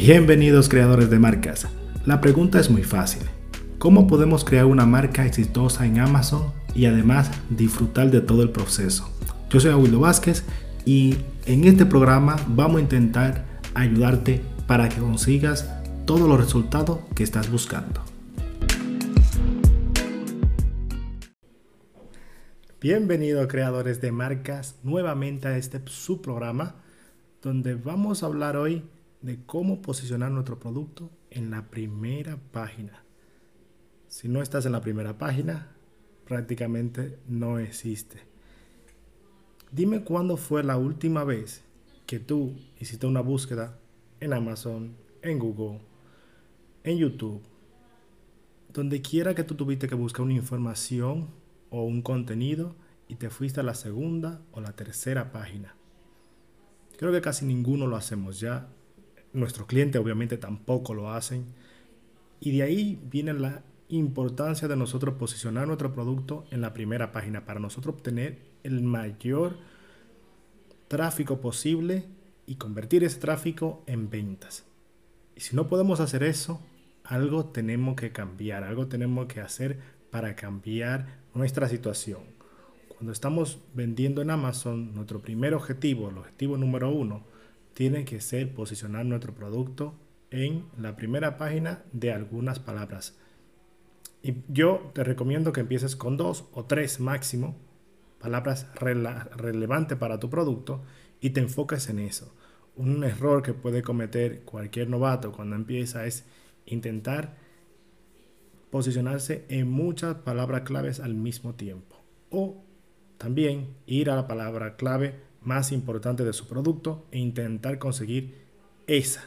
Bienvenidos creadores de marcas. La pregunta es muy fácil. ¿Cómo podemos crear una marca exitosa en Amazon y además disfrutar de todo el proceso? Yo soy Aguilo Vázquez y en este programa vamos a intentar ayudarte para que consigas todos los resultados que estás buscando. Bienvenidos creadores de marcas nuevamente a este subprograma donde vamos a hablar hoy de cómo posicionar nuestro producto en la primera página. Si no estás en la primera página, prácticamente no existe. Dime cuándo fue la última vez que tú hiciste una búsqueda en Amazon, en Google, en YouTube, donde quiera que tú tuviste que buscar una información o un contenido y te fuiste a la segunda o la tercera página. Creo que casi ninguno lo hacemos ya Nuestros clientes obviamente tampoco lo hacen. Y de ahí viene la importancia de nosotros posicionar nuestro producto en la primera página para nosotros obtener el mayor tráfico posible y convertir ese tráfico en ventas. Y si no podemos hacer eso, algo tenemos que cambiar, algo tenemos que hacer para cambiar nuestra situación. Cuando estamos vendiendo en Amazon, nuestro primer objetivo, el objetivo número uno, tiene que ser posicionar nuestro producto en la primera página de algunas palabras. Y yo te recomiendo que empieces con dos o tres máximo palabras relevantes para tu producto y te enfoques en eso. Un error que puede cometer cualquier novato cuando empieza es intentar posicionarse en muchas palabras claves al mismo tiempo. O también ir a la palabra clave más importante de su producto e intentar conseguir esa.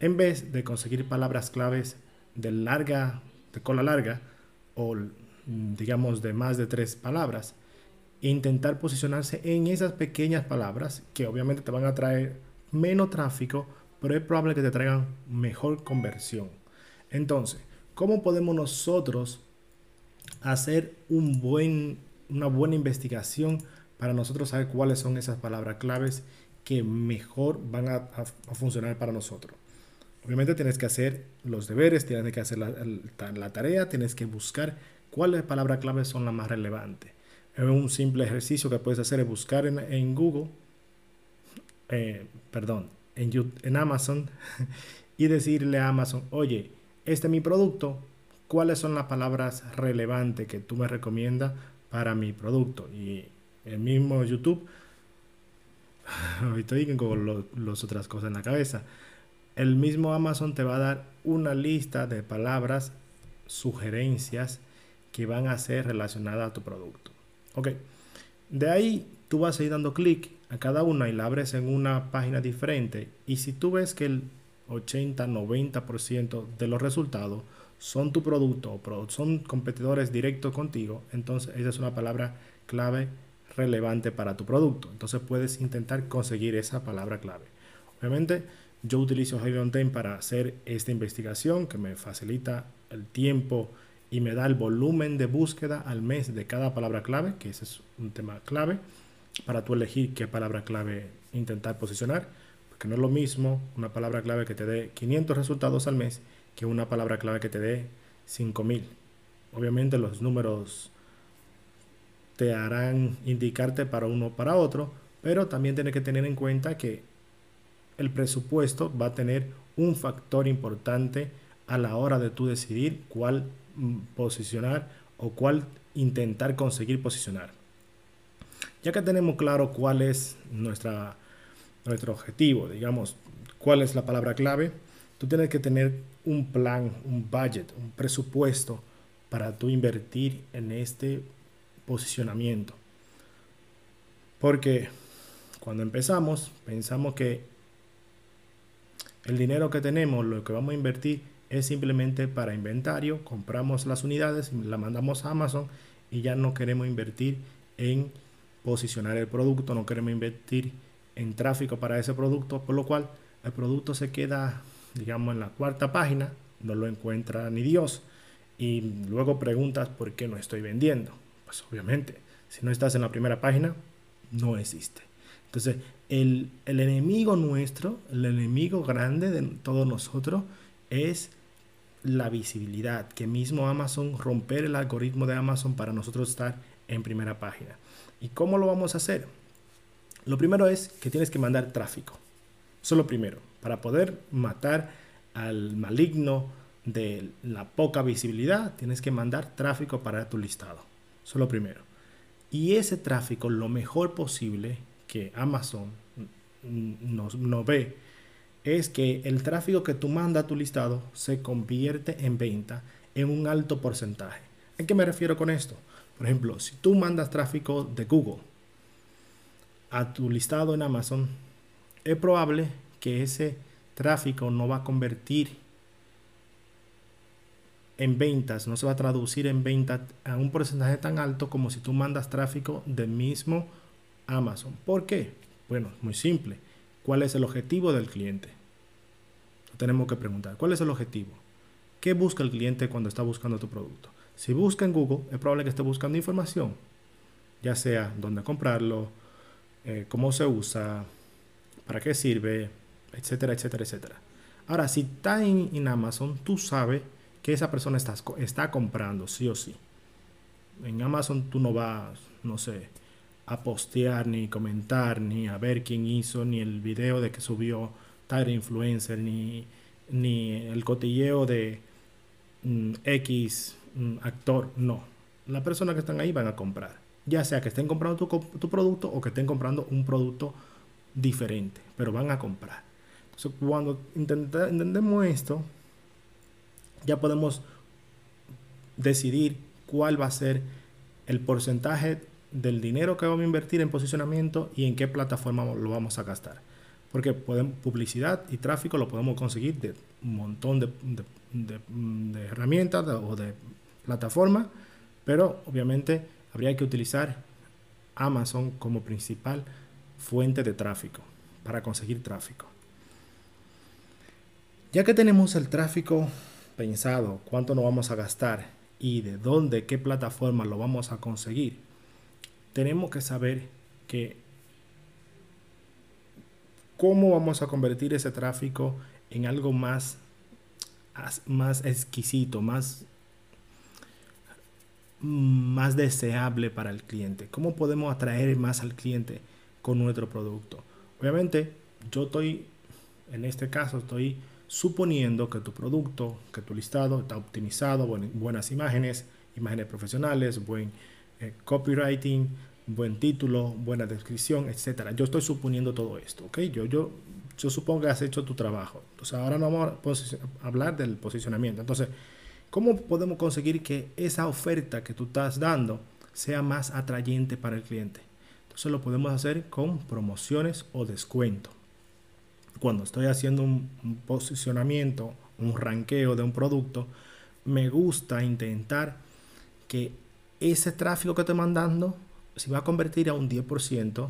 En vez de conseguir palabras claves de larga, de cola larga o digamos de más de tres palabras, e intentar posicionarse en esas pequeñas palabras que obviamente te van a traer menos tráfico, pero es probable que te traigan mejor conversión. Entonces, ¿cómo podemos nosotros hacer un buen, una buena investigación para nosotros saber cuáles son esas palabras claves que mejor van a, funcionar para nosotros. Obviamente tienes que hacer los deberes, tienes que hacer la, tarea, tienes que buscar cuáles palabras claves son las más relevantes. Un simple ejercicio que puedes hacer es buscar en, Google, eh, perdón, en, en Amazon y decirle a Amazon, oye, este es mi producto, ¿cuáles son las palabras relevantes que tú me recomiendas para mi producto? Y el mismo YouTube. Estoy con las otras cosas en la cabeza. El mismo Amazon te va a dar una lista de palabras, sugerencias que van a ser relacionadas a tu producto. Ok. De ahí tú vas a ir dando clic a cada una y la abres en una página diferente. Y si tú ves que el 80-90% de los resultados son tu producto o son competidores directos contigo, entonces esa es una palabra clave relevante para tu producto. Entonces puedes intentar conseguir esa palabra clave. Obviamente yo utilizo Heavy para hacer esta investigación que me facilita el tiempo y me da el volumen de búsqueda al mes de cada palabra clave, que ese es un tema clave para tú elegir qué palabra clave intentar posicionar, porque no es lo mismo una palabra clave que te dé 500 resultados al mes que una palabra clave que te dé 5000. Obviamente los números te harán indicarte para uno o para otro, pero también tienes que tener en cuenta que el presupuesto va a tener un factor importante a la hora de tú decidir cuál mm, posicionar o cuál intentar conseguir posicionar. Ya que tenemos claro cuál es nuestra, nuestro objetivo, digamos, cuál es la palabra clave, tú tienes que tener un plan, un budget, un presupuesto para tú invertir en este posicionamiento. Porque cuando empezamos, pensamos que el dinero que tenemos, lo que vamos a invertir, es simplemente para inventario, compramos las unidades, la mandamos a Amazon y ya no queremos invertir en posicionar el producto, no queremos invertir en tráfico para ese producto, por lo cual el producto se queda, digamos, en la cuarta página, no lo encuentra ni Dios, y luego preguntas por qué no estoy vendiendo. Pues, obviamente, si no estás en la primera página, no existe. Entonces, el, el enemigo nuestro, el enemigo grande de todos nosotros es la visibilidad, que mismo Amazon, romper el algoritmo de Amazon para nosotros estar en primera página. ¿Y cómo lo vamos a hacer? Lo primero es que tienes que mandar tráfico. Eso es lo primero. Para poder matar al maligno de la poca visibilidad, tienes que mandar tráfico para tu listado. Eso es lo primero. Y ese tráfico, lo mejor posible que Amazon nos, nos ve, es que el tráfico que tú mandas a tu listado se convierte en venta en un alto porcentaje. ¿A qué me refiero con esto? Por ejemplo, si tú mandas tráfico de Google a tu listado en Amazon, es probable que ese tráfico no va a convertir en ventas, no se va a traducir en ventas a un porcentaje tan alto como si tú mandas tráfico del mismo Amazon. ¿Por qué? Bueno, muy simple. ¿Cuál es el objetivo del cliente? tenemos que preguntar. ¿Cuál es el objetivo? ¿Qué busca el cliente cuando está buscando tu producto? Si busca en Google, es probable que esté buscando información, ya sea dónde comprarlo, eh, cómo se usa, para qué sirve, etcétera, etcétera, etcétera. Ahora, si está en, Amazon, tú sabes que esa persona está, está comprando, sí o sí. En Amazon tú no vas, no sé, a postear, ni comentar, ni a ver quién hizo, ni el video de que subió tal influencer, ni, ni el cotilleo de mm, X mm, actor, no. Las personas que están ahí van a comprar. Ya sea que estén comprando tu, tu producto o que estén comprando un producto diferente, pero van a comprar. Entonces, cuando entendemos esto, ya podemos decidir cuál va a ser el porcentaje del dinero que vamos a invertir en posicionamiento y en qué plataforma lo vamos a gastar. Porque podemos, publicidad y tráfico lo podemos conseguir de un montón de, de herramientas o de plataformas, pero obviamente habría que utilizar Amazon como principal fuente de tráfico para conseguir tráfico. Ya que tenemos el tráfico pensado, cuánto nos vamos a gastar y de dónde, qué plataforma lo vamos a conseguir, tenemos que saber que cómo vamos a convertir ese tráfico en algo más, más exquisito, más, más deseable para el cliente. ¿Cómo podemos atraer más al cliente con nuestro producto? Obviamente, yo estoy, en este caso, estoy suponiendo que tu producto, que tu listado está optimizado, buenas imágenes, imágenes profesionales, buen eh, copywriting, buen título, buena descripción, etcétera. Yo estoy suponiendo todo esto, ¿ok? Yo, yo, yo supongo que has hecho tu trabajo. Entonces, ahora no vamos a hablar del posicionamiento. Entonces, ¿cómo podemos conseguir que esa oferta que tú estás dando sea más atrayente para el cliente? Entonces, lo podemos hacer con promociones o descuento cuando estoy haciendo un, posicionamiento, un ranqueo de un producto, me gusta intentar que ese tráfico que estoy mandando, si va a convertir a un 10%,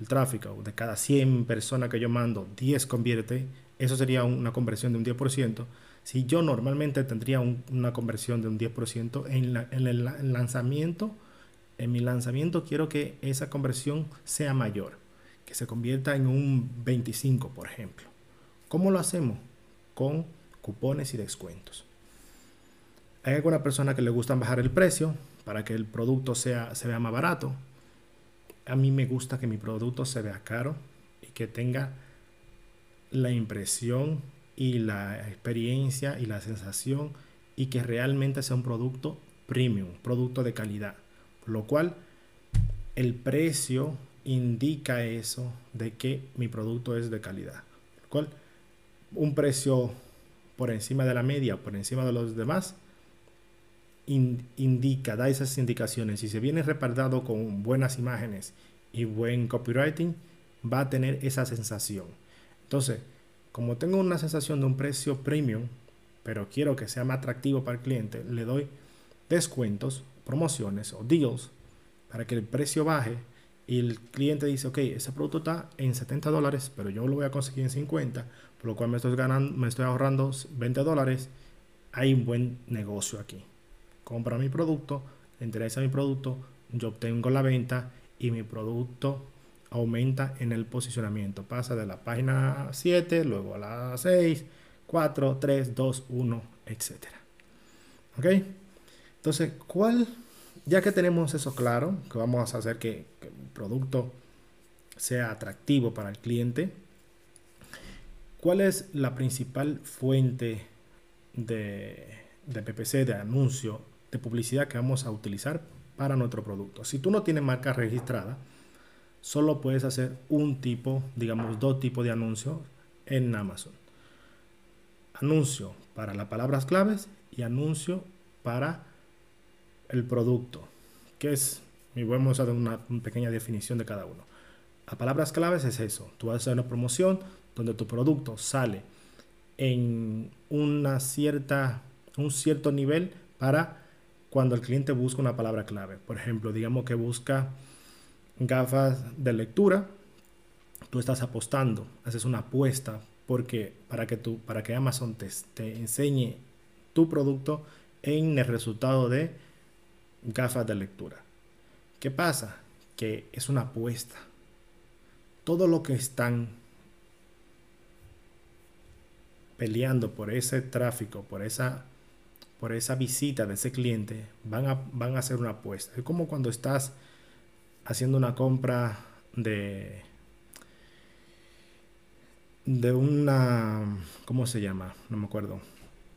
el tráfico de cada 100 personas que yo mando, 10 convierte, eso sería una conversión de un 10%. Si yo normalmente tendría una conversión de un 10% en, en el lanzamiento, en mi lanzamiento quiero que esa conversión sea mayor que se convierta en un 25, por ejemplo. ¿Cómo lo hacemos? Con cupones y descuentos. Hay alguna persona que le gusta bajar el precio para que el producto sea, se vea más barato. A mí me gusta que mi producto se vea caro y que tenga la impresión y la experiencia y la sensación y que realmente sea un producto premium, producto de calidad. Por lo cual el precio indica eso de que mi producto es de calidad. un precio por encima de la media, por encima de los demás, indica, da esas indicaciones. Si se viene respaldado con buenas imágenes y buen copywriting, va a tener esa sensación. Entonces, como tengo una sensación de un precio premium, pero quiero que sea más atractivo para el cliente, le doy descuentos, promociones o deals para que el precio baje y el cliente dice, ok, ese producto está en 70 dólares, pero yo lo voy a conseguir en 50, por lo cual me estoy, ganando, me estoy ahorrando 20 dólares, hay un buen negocio aquí. Compra mi producto, le interesa mi producto, yo obtengo la venta y mi producto aumenta en el posicionamiento. Pasa de la página 7, luego a la 6, 4, 3, 2, 1, etc. ¿Ok? Entonces, ¿cuál? Ya que tenemos eso claro, que vamos a hacer que, producto sea atractivo para el cliente, ¿cuál es la principal fuente de, de PPC, de anuncio, de publicidad que vamos a utilizar para nuestro producto? Si tú no tienes marca registrada, solo puedes hacer un tipo, digamos dos tipos de anuncios en Amazon. Anuncio para las palabras claves y anuncio para el producto, que es, y vamos a dar una, pequeña definición de cada uno. A palabras claves es eso, tú vas a hacer una promoción donde tu producto sale en una cierta, un cierto nivel para cuando el cliente busca una palabra clave. Por ejemplo, digamos que busca gafas de lectura, tú estás apostando, haces una apuesta porque para que tú, para que Amazon te, te enseñe tu producto en el resultado de gafas de lectura. ¿Qué pasa? Que es una apuesta. Todo lo que están peleando por ese tráfico, por esa, por esa visita de ese cliente, van a, van a hacer una apuesta. Es como cuando estás haciendo una compra de de una ¿cómo se llama? No me acuerdo.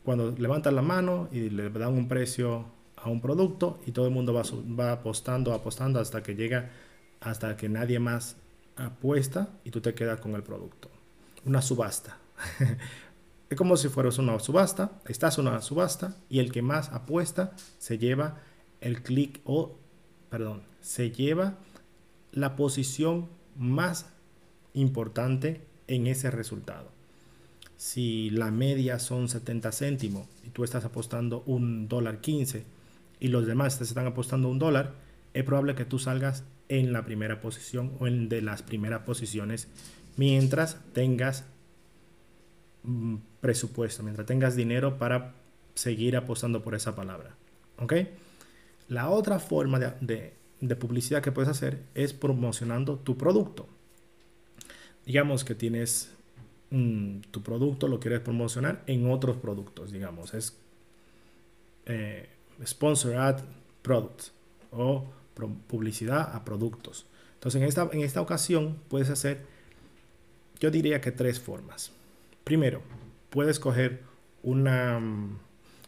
Cuando levantan la mano y le dan un precio a un producto y todo el mundo va, va apostando, apostando hasta que llega hasta que nadie más apuesta y tú te quedas con el producto. Una subasta. es como si fueras una subasta, estás en una subasta y el que más apuesta se lleva el clic o, perdón, se lleva la posición más importante en ese resultado. Si la media son 70 céntimos y tú estás apostando un dólar 15 y los demás te están apostando un dólar, es probable que tú salgas en la primera posición o en de las primeras posiciones mientras tengas mm, presupuesto, mientras tengas dinero para seguir apostando por esa palabra. ¿Ok? La otra forma de, de publicidad que puedes hacer es promocionando tu producto. Digamos que tienes mm, tu producto, lo quieres promocionar en otros productos, digamos, es eh, sponsor ad products o publicidad a productos. Entonces, en esta, en esta ocasión puedes hacer, yo diría que tres formas. Primero, puedes coger una mm,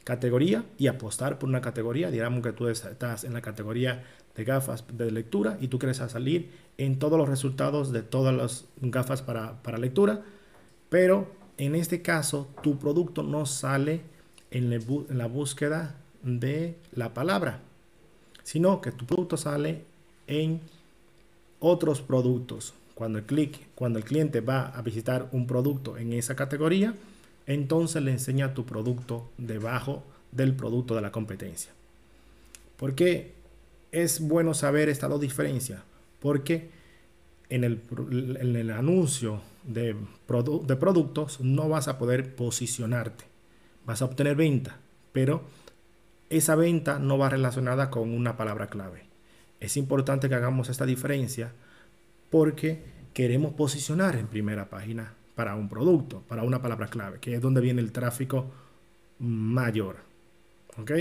categoría y apostar por una categoría. Digamos que tú estás en la categoría de gafas de lectura y tú quieres salir en todos los resultados de todas las gafas para, para lectura, pero en este caso tu producto no sale en, en la búsqueda de la palabra, sino que tu producto sale en otros productos. Cuando el clic, cuando el cliente va a visitar un producto en esa categoría, entonces le enseña tu producto debajo del producto de la competencia. ¿Por qué es bueno saber esta dos diferencias? Porque en el, en el anuncio de, de productos no vas a poder posicionarte. Vas a obtener venta, pero esa venta no va relacionada con una palabra clave. Es importante que hagamos esta diferencia porque queremos posicionar en primera página para un producto, para una palabra clave, que es donde viene el tráfico mayor. ¿Ok?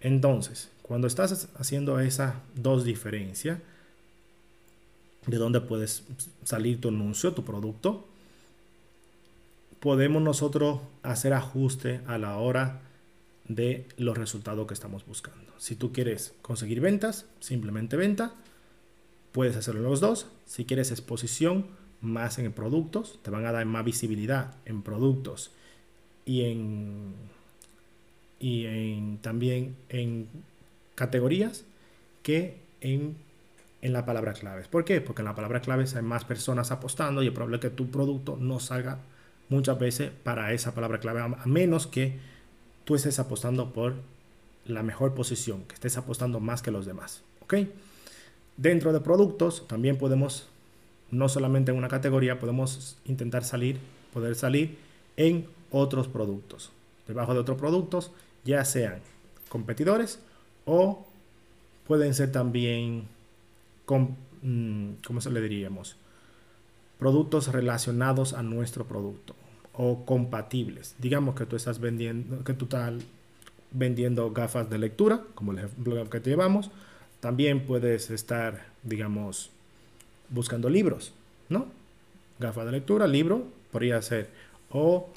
Entonces, cuando estás haciendo esas dos diferencias, de dónde puedes salir tu anuncio, tu producto, podemos nosotros hacer ajuste a la hora de los resultados que estamos buscando. Si tú quieres conseguir ventas, simplemente venta, puedes hacerlo en los dos. Si quieres exposición, más en productos, te van a dar más visibilidad en productos y en, y en también en categorías que en, en la palabra claves. ¿Por qué? Porque en la palabra claves hay más personas apostando y es probable que tu producto no salga muchas veces para esa palabra clave, a menos que tú estés apostando por la mejor posición, que estés apostando más que los demás. ¿Ok? Dentro de productos también podemos, no solamente en una categoría, podemos intentar salir, poder salir en otros productos. Debajo de otros productos, ya sean competidores o pueden ser también mm, ¿cómo se le diríamos? Productos relacionados a nuestro producto o compatibles. Digamos que tú estás vendiendo, que tú estás vendiendo gafas de lectura, como el ejemplo que te llevamos. También puedes estar, digamos, buscando libros, ¿no? Gafas de lectura, libro, podría ser. O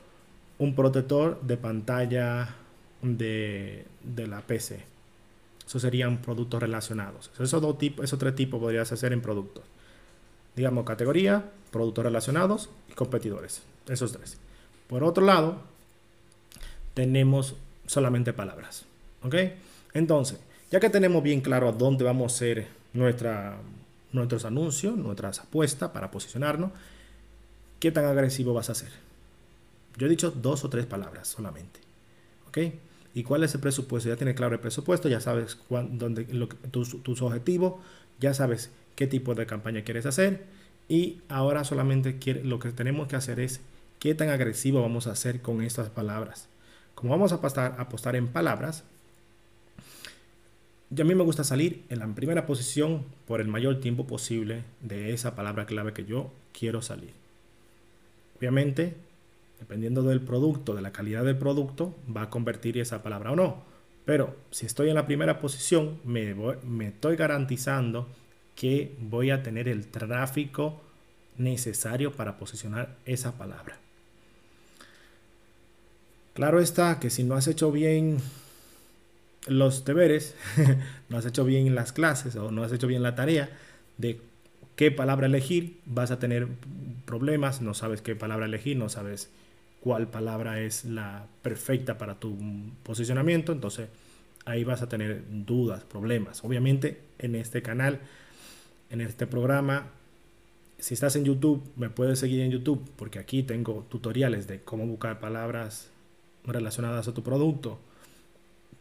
un protector de pantalla de, la PC. Eso serían productos relacionados. Esos, dos tipos, esos tres tipos podrías hacer en productos. Digamos, categoría, productos relacionados y competidores. Esos tres. Por otro lado, tenemos solamente palabras. ¿Ok? Entonces, ya que tenemos bien claro a dónde vamos a hacer nuestra, nuestros anuncios, nuestras apuestas para posicionarnos, ¿qué tan agresivo vas a hacer? Yo he dicho dos o tres palabras solamente. ¿Ok? ¿Y cuál es el presupuesto? Ya tienes claro el presupuesto, ya sabes dónde, tus, tus objetivos, ya sabes qué tipo de campaña quieres hacer. Y ahora solamente lo que tenemos que hacer es qué tan agresivo vamos a hacer con estas palabras. Como vamos a apostar, apostar en palabras, y a mí me gusta salir en la primera posición por el mayor tiempo posible de esa palabra clave que yo quiero salir. Obviamente, dependiendo del producto, de la calidad del producto, va a convertir esa palabra o no. Pero si estoy en la primera posición, me, me estoy garantizando que voy a tener el tráfico necesario para posicionar esa palabra. Claro está que si no has hecho bien los deberes, no has hecho bien las clases o no has hecho bien la tarea de qué palabra elegir, vas a tener problemas, no sabes qué palabra elegir, no sabes cuál palabra es la perfecta para tu posicionamiento, entonces ahí vas a tener dudas, problemas. Obviamente en este canal, en este programa, si estás en YouTube, me puedes seguir en YouTube porque aquí tengo tutoriales de cómo buscar palabras relacionadas a tu producto.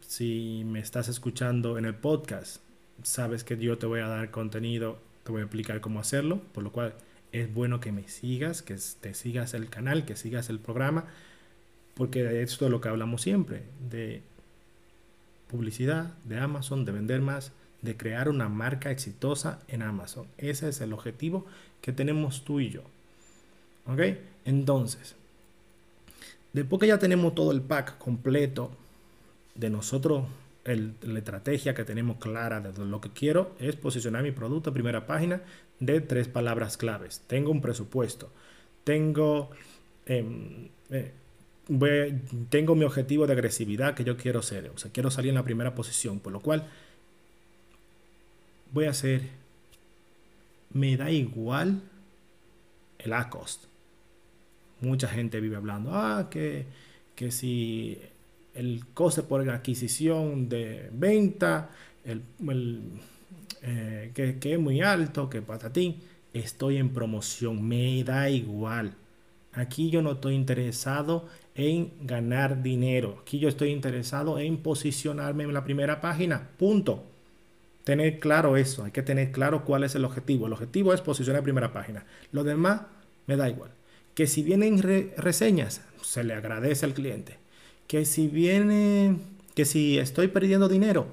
Si me estás escuchando en el podcast, sabes que yo te voy a dar contenido, te voy a explicar cómo hacerlo, por lo cual es bueno que me sigas, que te sigas el canal, que sigas el programa, porque esto es lo que hablamos siempre, de publicidad, de Amazon, de vender más, de crear una marca exitosa en Amazon. Ese es el objetivo que tenemos tú y yo. ¿Ok? Entonces, Después que ya tenemos todo el pack completo de nosotros, la estrategia que tenemos clara de lo que quiero es posicionar mi producto en primera página de tres palabras claves. Tengo un presupuesto, tengo, em, eh, tengo mi objetivo de agresividad que yo quiero ser, o sea, quiero salir en la primera posición, por lo cual voy a hacer, me da igual el ACOST mucha gente vive hablando, ah, que, que si el coste por adquisición de venta, el, eh, que, es muy alto, que para ti, estoy en promoción, me da igual. Aquí yo no estoy interesado en ganar dinero. Aquí yo estoy interesado en posicionarme en la primera página. Punto. Tener claro eso. Hay que tener claro cuál es el objetivo. El objetivo es posicionar en primera página. Lo demás me da igual que si vienen reseñas, se le agradece al cliente. Que si viene, que si estoy perdiendo dinero,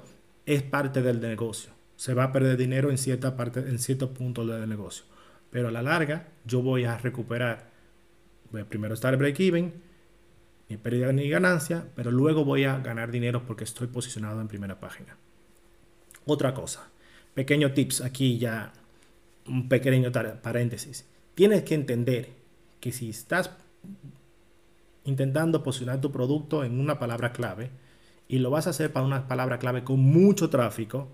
es parte del negocio. Se va a perder dinero en cierta parte, en ciertos puntos del negocio. Pero a la larga, yo voy a recuperar. Primero estar break-even, ni pérdida ni ganancia, pero luego voy a ganar dinero porque estoy posicionado en primera página. Otra cosa, pequeño tips aquí ya, un pequeño paréntesis. Tienes que entender si estás intentando posicionar tu producto en una palabra clave y lo vas a hacer para una palabra clave con mucho tráfico,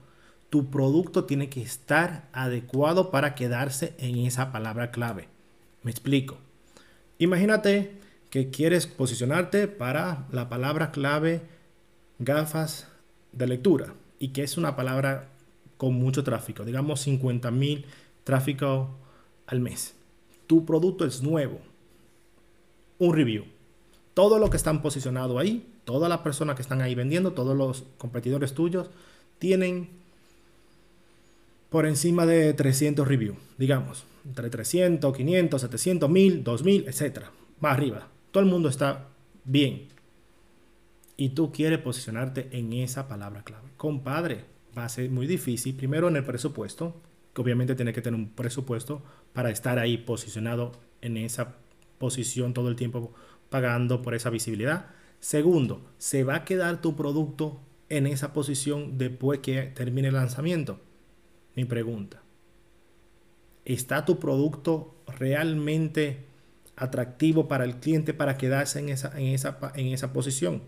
tu producto tiene que estar adecuado para quedarse en esa palabra clave. Me explico. Imagínate que quieres posicionarte para la palabra clave gafas de lectura y que es una palabra con mucho tráfico, digamos 50 mil tráfico al mes tu producto es nuevo, un review. Todo lo que están posicionado ahí, todas las personas que están ahí vendiendo, todos los competidores tuyos, tienen por encima de 300 reviews, digamos, entre 300, 500, 700, 1000, 2000, etcétera, más arriba. Todo el mundo está bien. Y tú quieres posicionarte en esa palabra clave. Compadre, va a ser muy difícil, primero en el presupuesto, obviamente tiene que tener un presupuesto para estar ahí posicionado en esa posición todo el tiempo pagando por esa visibilidad. Segundo, ¿se va a quedar tu producto en esa posición después que termine el lanzamiento? Mi pregunta. ¿Está tu producto realmente atractivo para el cliente para quedarse en esa, en esa, en esa posición?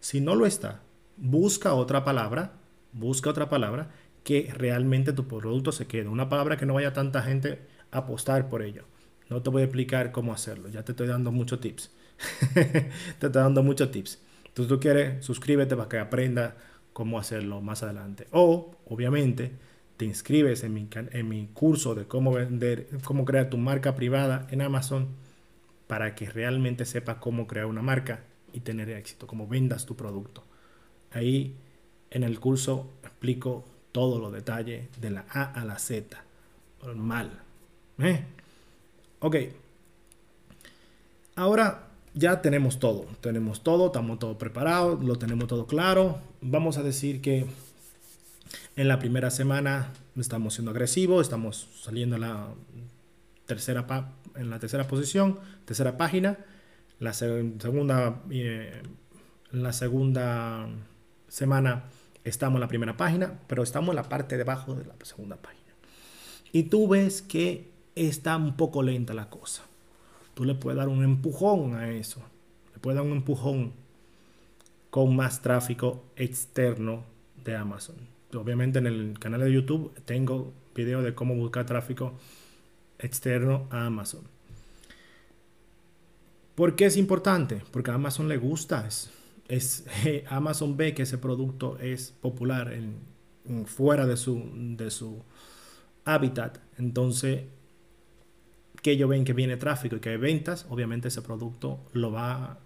Si no lo está, busca otra palabra, busca otra palabra que realmente tu producto se quede. Una palabra que no vaya tanta gente a apostar por ello. No te voy a explicar cómo hacerlo, ya te estoy dando muchos tips. te estoy dando muchos tips. Entonces tú quieres, suscríbete para que aprenda cómo hacerlo más adelante. O, obviamente, te inscribes en mi, en mi curso de cómo vender, cómo crear tu marca privada en Amazon para que realmente sepas cómo crear una marca y tener éxito, cómo vendas tu producto. Ahí en el curso explico todos los detalles de la A a la Z. Normal. ¿Eh? Ok. Ahora ya tenemos todo. Tenemos todo, estamos todo preparados, lo tenemos todo claro. Vamos a decir que en la primera semana estamos siendo agresivos, estamos saliendo en la tercera, en la tercera posición, tercera página. La segunda, eh, la segunda semana estamos en la primera página, pero estamos en la parte debajo de la segunda página. Y tú ves que está un poco lenta la cosa. Tú le puedes dar un empujón a eso. Le puedes dar un empujón con más tráfico externo de Amazon obviamente en el canal de YouTube tengo video de cómo buscar tráfico externo a Amazon. ¿Por qué es importante? Porque a Amazon le gusta. Es, Amazon ve que ese producto es popular en, fuera de su, de su hábitat. Entonces, que ellos ven que viene tráfico y que hay ventas, obviamente ese producto lo va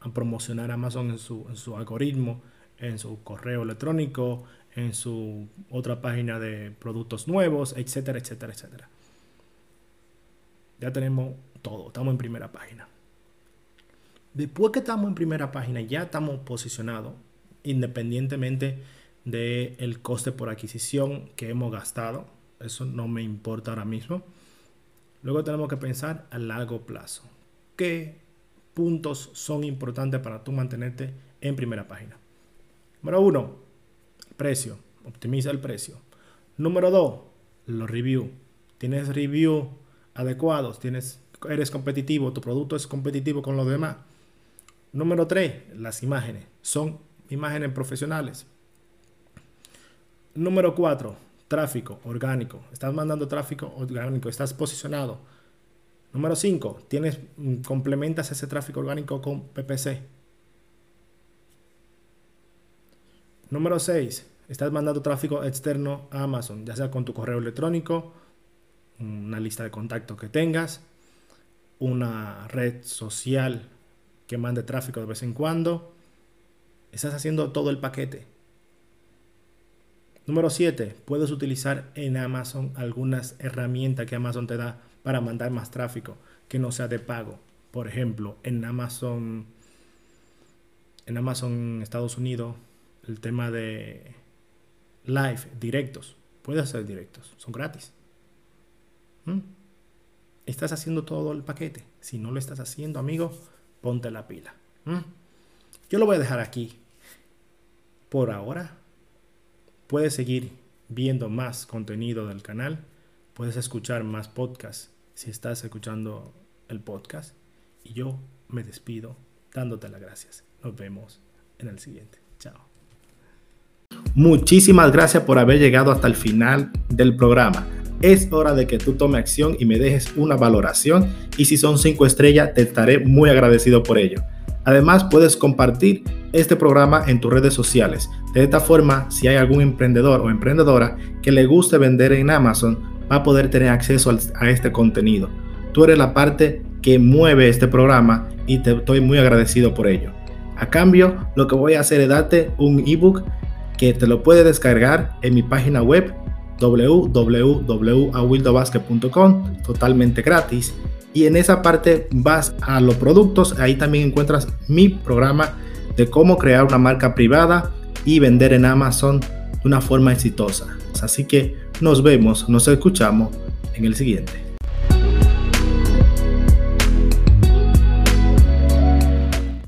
a promocionar Amazon en su, en su algoritmo, en su correo electrónico, en su otra página de productos nuevos, etcétera, etcétera, etcétera. Ya tenemos todo, estamos en primera página. Después que estamos en primera página, ya estamos posicionados, independientemente del el coste por adquisición que hemos gastado. Eso no me importa ahora mismo. Luego tenemos que pensar a largo plazo. ¿Qué puntos son importantes para tú mantenerte en primera página? Número uno, precio, optimiza el precio. Número dos, los reviews. Tienes reviews adecuados, tienes, eres competitivo, tu producto es competitivo con los demás. Número tres, las imágenes. Son imágenes profesionales. Número cuatro, tráfico orgánico. Estás mandando tráfico orgánico, estás posicionado. Número cinco, tienes mm, complementas ese tráfico orgánico con PPC. Número 6. Estás mandando tráfico externo a Amazon, ya sea con tu correo electrónico, una lista de contactos que tengas, una red social que mande tráfico de vez en cuando. Estás haciendo todo el paquete. Número 7. Puedes utilizar en Amazon algunas herramientas que Amazon te da para mandar más tráfico que no sea de pago. Por ejemplo, en Amazon en Amazon Estados Unidos el tema de live, directos. Puedes hacer directos, son gratis. ¿Mm? Estás haciendo todo el paquete. Si no lo estás haciendo, amigo, ponte la pila. Yo lo voy a dejar aquí. Por ahora, puedes seguir viendo más contenido del canal. Puedes escuchar más podcasts si estás escuchando el podcast. Y yo me despido dándote las gracias. Nos vemos en el siguiente. Chao. Muchísimas gracias por haber llegado hasta el final del programa. Es hora de que tú tomes acción y me dejes una valoración y si son 5 estrellas te estaré muy agradecido por ello. Además puedes compartir este programa en tus redes sociales. De esta forma, si hay algún emprendedor o emprendedora que le guste vender en Amazon, va a poder tener acceso a este contenido. Tú eres la parte que mueve este programa y te estoy muy agradecido por ello. A cambio, lo que voy a hacer es darte un ebook que te lo puedes descargar en mi página web www.awildobasket.com totalmente gratis y en esa parte vas a los productos ahí también encuentras mi programa de cómo crear una marca privada y vender en Amazon de una forma exitosa así que Nos vemos, nos escuchamos en el siguiente.